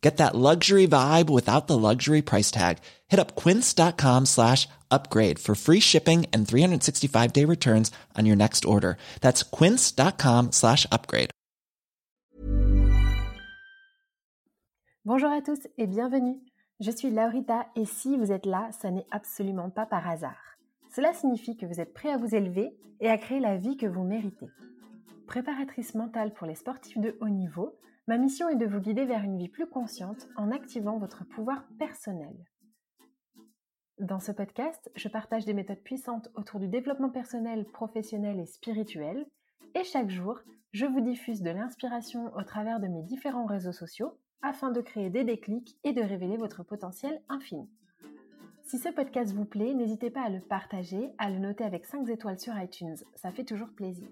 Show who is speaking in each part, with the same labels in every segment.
Speaker 1: Get that luxury vibe without the luxury price tag. Hit up quince.com slash upgrade for free shipping and 365 day returns on your next order. That's quince.com slash upgrade.
Speaker 2: Bonjour à tous et bienvenue. Je suis Laurita et si vous êtes là, ça n'est absolument pas par hasard. Cela signifie que vous êtes prêt à vous élever et à créer la vie que vous méritez. Préparatrice mentale pour les sportifs de haut niveau, Ma mission est de vous guider vers une vie plus consciente en activant votre pouvoir personnel. Dans ce podcast, je partage des méthodes puissantes autour du développement personnel, professionnel et spirituel. Et chaque jour, je vous diffuse de l'inspiration au travers de mes différents réseaux sociaux afin de créer des déclics et de révéler votre potentiel infini. Si ce podcast vous plaît, n'hésitez pas à le partager, à le noter avec 5 étoiles sur iTunes, ça fait toujours plaisir.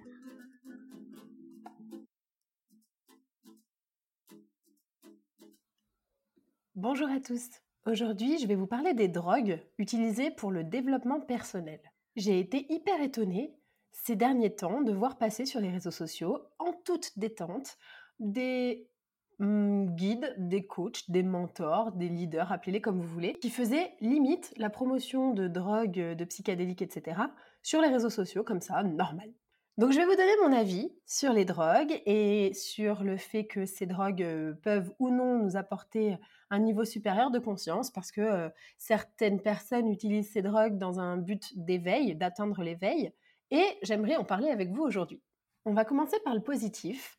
Speaker 2: Bonjour à tous. Aujourd'hui, je vais vous parler des drogues utilisées pour le développement personnel. J'ai été hyper étonnée ces derniers temps de voir passer sur les réseaux sociaux, en toute détente, des mm, guides, des coachs, des mentors, des leaders, appelez-les comme vous voulez, qui faisaient limite la promotion de drogues, de psychédéliques, etc. sur les réseaux sociaux, comme ça, normal. Donc je vais vous donner mon avis sur les drogues et sur le fait que ces drogues euh, peuvent ou non nous apporter un niveau supérieur de conscience parce que euh, certaines personnes utilisent ces drogues dans un but d'éveil, d'atteindre l'éveil. Et j'aimerais en parler avec vous aujourd'hui. On va commencer par le positif.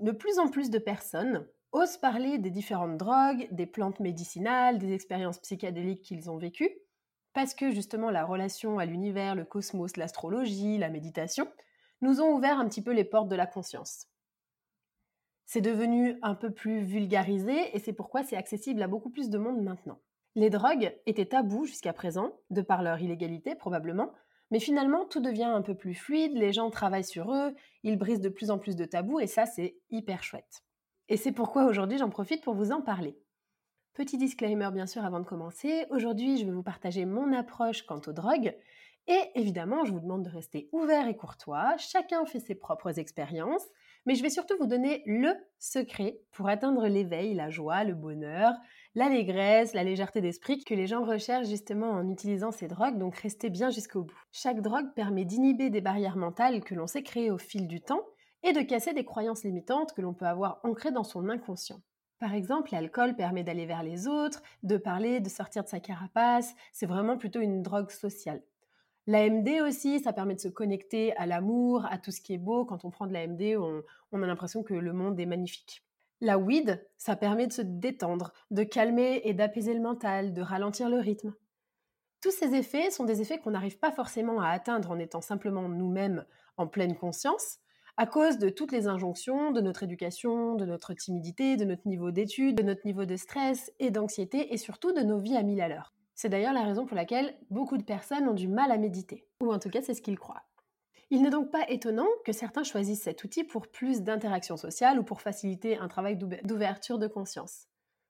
Speaker 2: De plus en plus de personnes osent parler des différentes drogues, des plantes médicinales, des expériences psychédéliques qu'ils ont vécues parce que justement la relation à l'univers, le cosmos, l'astrologie, la méditation, nous ont ouvert un petit peu les portes de la conscience. C'est devenu un peu plus vulgarisé et c'est pourquoi c'est accessible à beaucoup plus de monde maintenant. Les drogues étaient tabous jusqu'à présent, de par leur illégalité probablement, mais finalement tout devient un peu plus fluide, les gens travaillent sur eux, ils brisent de plus en plus de tabous et ça c'est hyper chouette. Et c'est pourquoi aujourd'hui j'en profite pour vous en parler. Petit disclaimer bien sûr avant de commencer, aujourd'hui je vais vous partager mon approche quant aux drogues. Et évidemment je vous demande de rester ouvert et courtois, chacun fait ses propres expériences, mais je vais surtout vous donner le secret pour atteindre l'éveil, la joie, le bonheur, l'allégresse, la légèreté d'esprit que les gens recherchent justement en utilisant ces drogues, donc restez bien jusqu'au bout. Chaque drogue permet d'inhiber des barrières mentales que l'on s'est créées au fil du temps et de casser des croyances limitantes que l'on peut avoir ancrées dans son inconscient. Par exemple, l'alcool permet d'aller vers les autres, de parler, de sortir de sa carapace. C'est vraiment plutôt une drogue sociale. L'AMD aussi, ça permet de se connecter à l'amour, à tout ce qui est beau. Quand on prend de l'AMD, on, a l'impression que le monde est magnifique. La weed, ça permet de se détendre, de calmer et d'apaiser le mental, de ralentir le rythme. Tous ces effets sont des effets qu'on n'arrive pas forcément à atteindre en étant simplement nous-mêmes en pleine conscience, à cause de toutes les injonctions de notre éducation, de notre timidité, de notre niveau d'études, de notre niveau de stress et d'anxiété, et surtout de nos vies à mille à l'heure. C'est d'ailleurs la raison pour laquelle beaucoup de personnes ont du mal à méditer, ou en tout cas c'est ce qu'ils croient. Il n'est donc pas étonnant que certains choisissent cet outil pour plus d'interaction sociale ou pour faciliter un travail d'ouverture de conscience.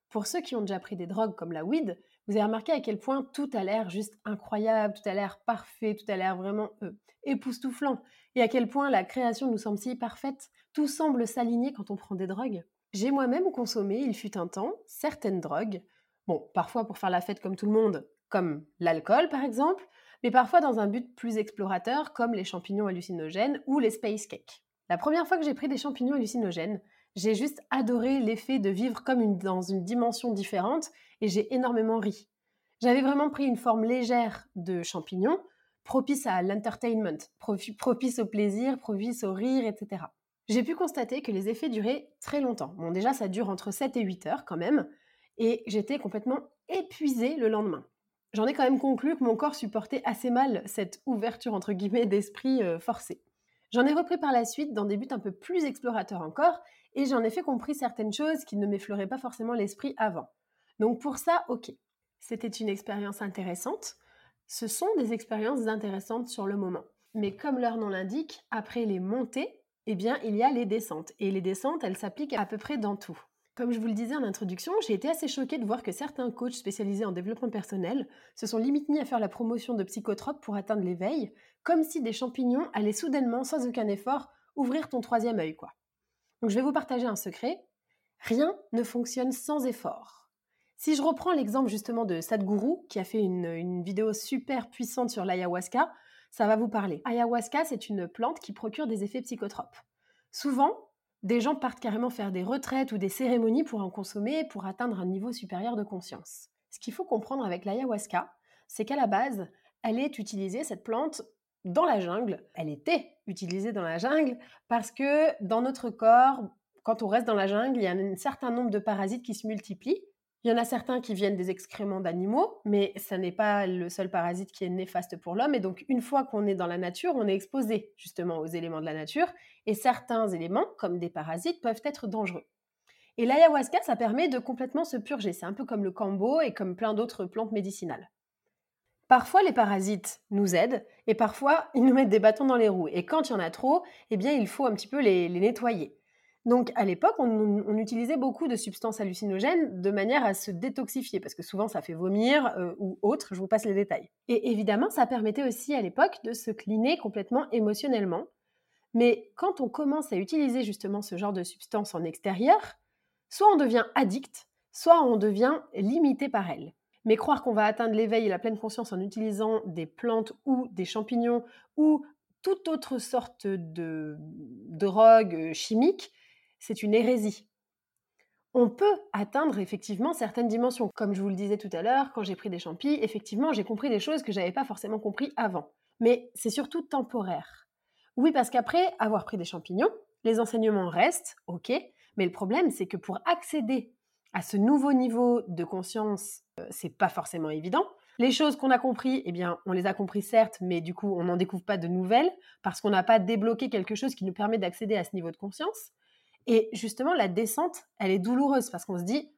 Speaker 2: Pour ceux qui ont déjà pris des drogues comme la weed, vous avez remarqué à quel point tout a l'air juste incroyable, tout a l'air parfait, tout a l'air vraiment euh, époustouflant. Et à quel point la création nous semble si parfaite, tout semble s'aligner quand on prend des drogues. J'ai moi-même consommé, il fut un temps, certaines drogues, bon, parfois pour faire la fête comme tout le monde, comme l'alcool par exemple, mais parfois dans un but plus explorateur, comme les champignons hallucinogènes ou les space cakes. La première fois que j'ai pris des champignons hallucinogènes, j'ai juste adoré l'effet de vivre comme dans une dimension différente et j'ai énormément ri. J'avais vraiment pris une forme légère de champignons, propice à l'entertainment, propice au plaisir, propice au rire, etc. J'ai pu constater que les effets duraient très longtemps. Bon, déjà, ça dure entre 7 et 8 heures quand même, et j'étais complètement épuisée le lendemain. J'en ai quand même conclu que mon corps supportait assez mal cette ouverture entre guillemets d'esprit euh, forcée. J'en ai repris par la suite dans des buts un peu plus explorateurs encore, et j'en ai fait compris certaines choses qui ne m'effleuraient pas forcément l'esprit avant. Donc pour ça, ok. C'était une expérience intéressante, ce sont des expériences intéressantes sur le moment. Mais comme leur nom l'indique, après les montées, eh bien, il y a les descentes. Et les descentes, elles s'appliquent à peu près dans tout. Comme je vous le disais en introduction, j'ai été assez choquée de voir que certains coachs spécialisés en développement personnel se sont limite mis à faire la promotion de psychotropes pour atteindre l'éveil, comme si des champignons allaient soudainement, sans aucun effort, ouvrir ton troisième œil. Donc je vais vous partager un secret. Rien ne fonctionne sans effort. Si je reprends l'exemple justement de Sadhguru, qui a fait une, vidéo super puissante sur l'ayahuasca, ça va vous parler. Ayahuasca, c'est une plante qui procure des effets psychotropes. Souvent, des gens partent carrément faire des retraites ou des cérémonies pour en consommer pour atteindre un niveau supérieur de conscience. Ce qu'il faut comprendre avec l'ayahuasca, c'est qu'à la base, elle est utilisée, cette plante, dans la jungle. Elle était utilisée dans la jungle parce que dans notre corps, quand on reste dans la jungle, il y a un certain nombre de parasites qui se multiplient il y en a certains qui viennent des excréments d'animaux, mais ça n'est pas le seul parasite qui est néfaste pour l'homme. Et donc, une fois qu'on est dans la nature, on est exposé justement aux éléments de la nature. Et certains éléments, comme des parasites, peuvent être dangereux. Et l'ayahuasca, ça permet de complètement se purger. C'est un peu comme le cambo et comme plein d'autres plantes médicinales. Parfois, les parasites nous aident et parfois, ils nous mettent des bâtons dans les roues. Et quand il y en a trop, eh bien, il faut un petit peu les nettoyer. Donc à l'époque, on, utilisait beaucoup de substances hallucinogènes de manière à se détoxifier, parce que souvent ça fait vomir euh, ou autre, je vous passe les détails. Et évidemment, ça permettait aussi à l'époque de se cleaner complètement émotionnellement. Mais quand on commence à utiliser justement ce genre de substances en extérieur, soit on devient addict, soit on devient limité par elles. Mais croire qu'on va atteindre l'éveil et la pleine conscience en utilisant des plantes ou des champignons ou toute autre sorte de drogue chimique, c'est une hérésie. On peut atteindre effectivement certaines dimensions. Comme je vous le disais tout à l'heure, quand j'ai pris des champis, effectivement, j'ai compris des choses que je n'avais pas forcément compris avant. Mais c'est surtout temporaire. Oui, parce qu'après avoir pris des champignons, les enseignements restent, ok, mais le problème, c'est que pour accéder à ce nouveau niveau de conscience, euh, c'est pas forcément évident. Les choses qu'on a compris, eh bien, on les a compris certes, mais du coup, on n'en découvre pas de nouvelles parce qu'on n'a pas débloqué quelque chose qui nous permet d'accéder à ce niveau de conscience. Et justement, la descente, elle est douloureuse parce qu'on se dit,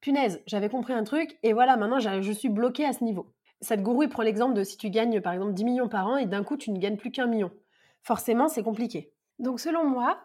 Speaker 2: punaise, j'avais compris un truc et voilà, maintenant je suis bloqué à ce niveau. Cette gourou, il prend l'exemple de si tu gagnes par exemple 10 millions par an et d'un coup tu ne gagnes plus qu'un million. Forcément, c'est compliqué. Donc selon moi,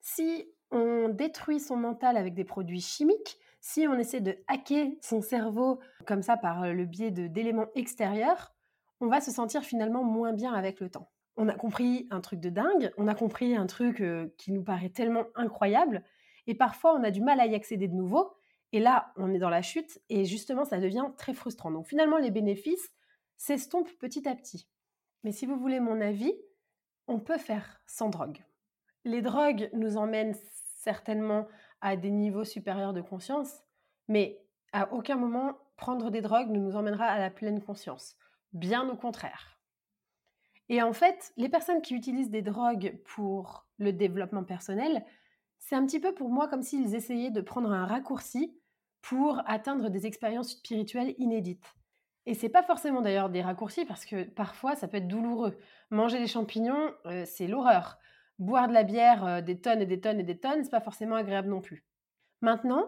Speaker 2: si on détruit son mental avec des produits chimiques, si on essaie de hacker son cerveau comme ça par le biais d'éléments extérieurs, on va se sentir finalement moins bien avec le temps on a compris un truc de dingue, on a compris un truc qui nous paraît tellement incroyable, et parfois on a du mal à y accéder de nouveau, et là on est dans la chute, et justement ça devient très frustrant. Donc finalement les bénéfices s'estompent petit à petit. Mais si vous voulez mon avis, on peut faire sans drogue. Les drogues nous emmènent certainement à des niveaux supérieurs de conscience, mais à aucun moment prendre des drogues ne nous emmènera à la pleine conscience. Bien au contraire. Et en fait, les personnes qui utilisent des drogues pour le développement personnel, c'est un petit peu pour moi comme s'ils essayaient de prendre un raccourci pour atteindre des expériences spirituelles inédites. Et c'est pas forcément d'ailleurs des raccourcis parce que parfois ça peut être douloureux. Manger des champignons, euh, c'est l'horreur. Boire de la bière euh, des tonnes et des tonnes et des tonnes, c'est pas forcément agréable non plus. Maintenant,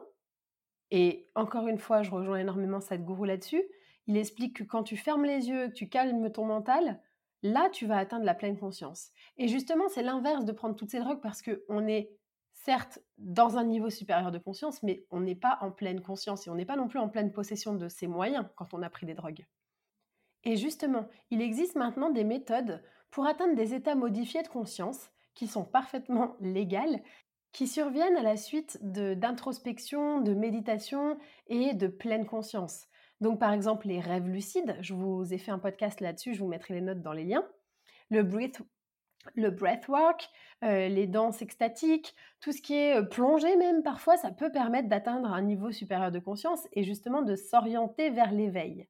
Speaker 2: et encore une fois, je rejoins énormément gourou là-dessus, il explique que quand tu fermes les yeux, que tu calmes ton mental, là, tu vas atteindre la pleine conscience. Et justement, c'est l'inverse de prendre toutes ces drogues parce qu'on est certes dans un niveau supérieur de conscience, mais on n'est pas en pleine conscience et on n'est pas non plus en pleine possession de ses moyens quand on a pris des drogues. Et justement, il existe maintenant des méthodes pour atteindre des états modifiés de conscience qui sont parfaitement légales, qui surviennent à la suite d'introspection, de, méditation et de pleine conscience. Donc par exemple les rêves lucides, je vous ai fait un podcast là-dessus, je vous mettrai les notes dans les liens. Le breath, le breathwork, euh, les danses extatiques, tout ce qui est euh, plongé même parfois, ça peut permettre d'atteindre un niveau supérieur de conscience et justement de s'orienter vers l'éveil.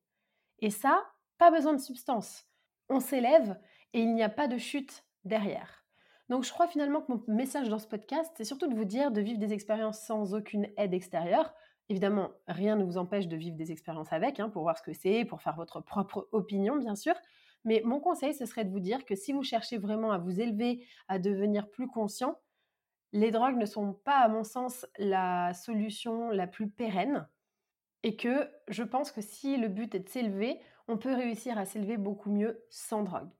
Speaker 2: Et ça, pas besoin de substance. On s'élève et il n'y a pas de chute derrière. Donc je crois finalement que mon message dans ce podcast, c'est surtout de vous dire de vivre des expériences sans aucune aide extérieure. Évidemment, rien ne vous empêche de vivre des expériences avec, hein, pour voir ce que c'est, pour faire votre propre opinion, bien sûr. Mais mon conseil, ce serait de vous dire que si vous cherchez vraiment à vous élever, à devenir plus conscient, les drogues ne sont pas, à mon sens, la solution la plus pérenne. Et que je pense que si le but est de s'élever, on peut réussir à s'élever beaucoup mieux sans drogue.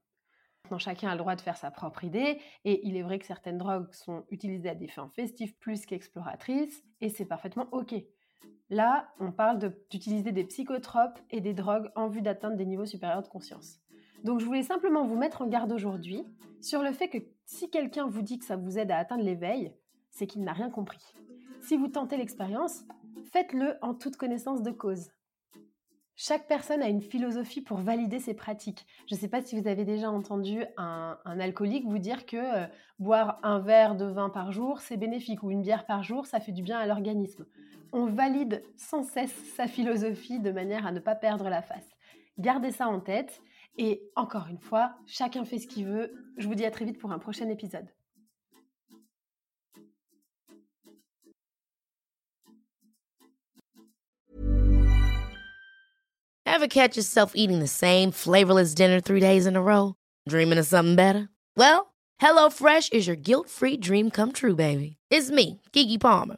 Speaker 2: Maintenant, chacun a le droit de faire sa propre idée, et il est vrai que certaines drogues sont utilisées à des fins festives plus qu'exploratrices, et c'est parfaitement OK. Là, on parle d'utiliser des psychotropes et des drogues en vue d'atteindre des niveaux supérieurs de conscience. Donc je voulais simplement vous mettre en garde aujourd'hui sur le fait que si quelqu'un vous dit que ça vous aide à atteindre l'éveil, c'est qu'il n'a rien compris. Si vous tentez l'expérience, faites-le en toute connaissance de cause. Chaque personne a une philosophie pour valider ses pratiques. Je ne sais pas si vous avez déjà entendu un, alcoolique vous dire que euh, boire un verre de vin par jour, c'est bénéfique, ou une bière par jour, ça fait du bien à l'organisme. On valide sans cesse sa philosophie de manière à ne pas perdre la face. Gardez ça en tête et encore une fois, chacun fait ce qu'il veut. Je vous dis à très vite pour un prochain épisode.
Speaker 3: Ever catch yourself eating the same flavorless dinner three days in a row? Dreaming of something better? Well, HelloFresh is your guilt-free dream come true, baby. It's me, Kiki Palmer.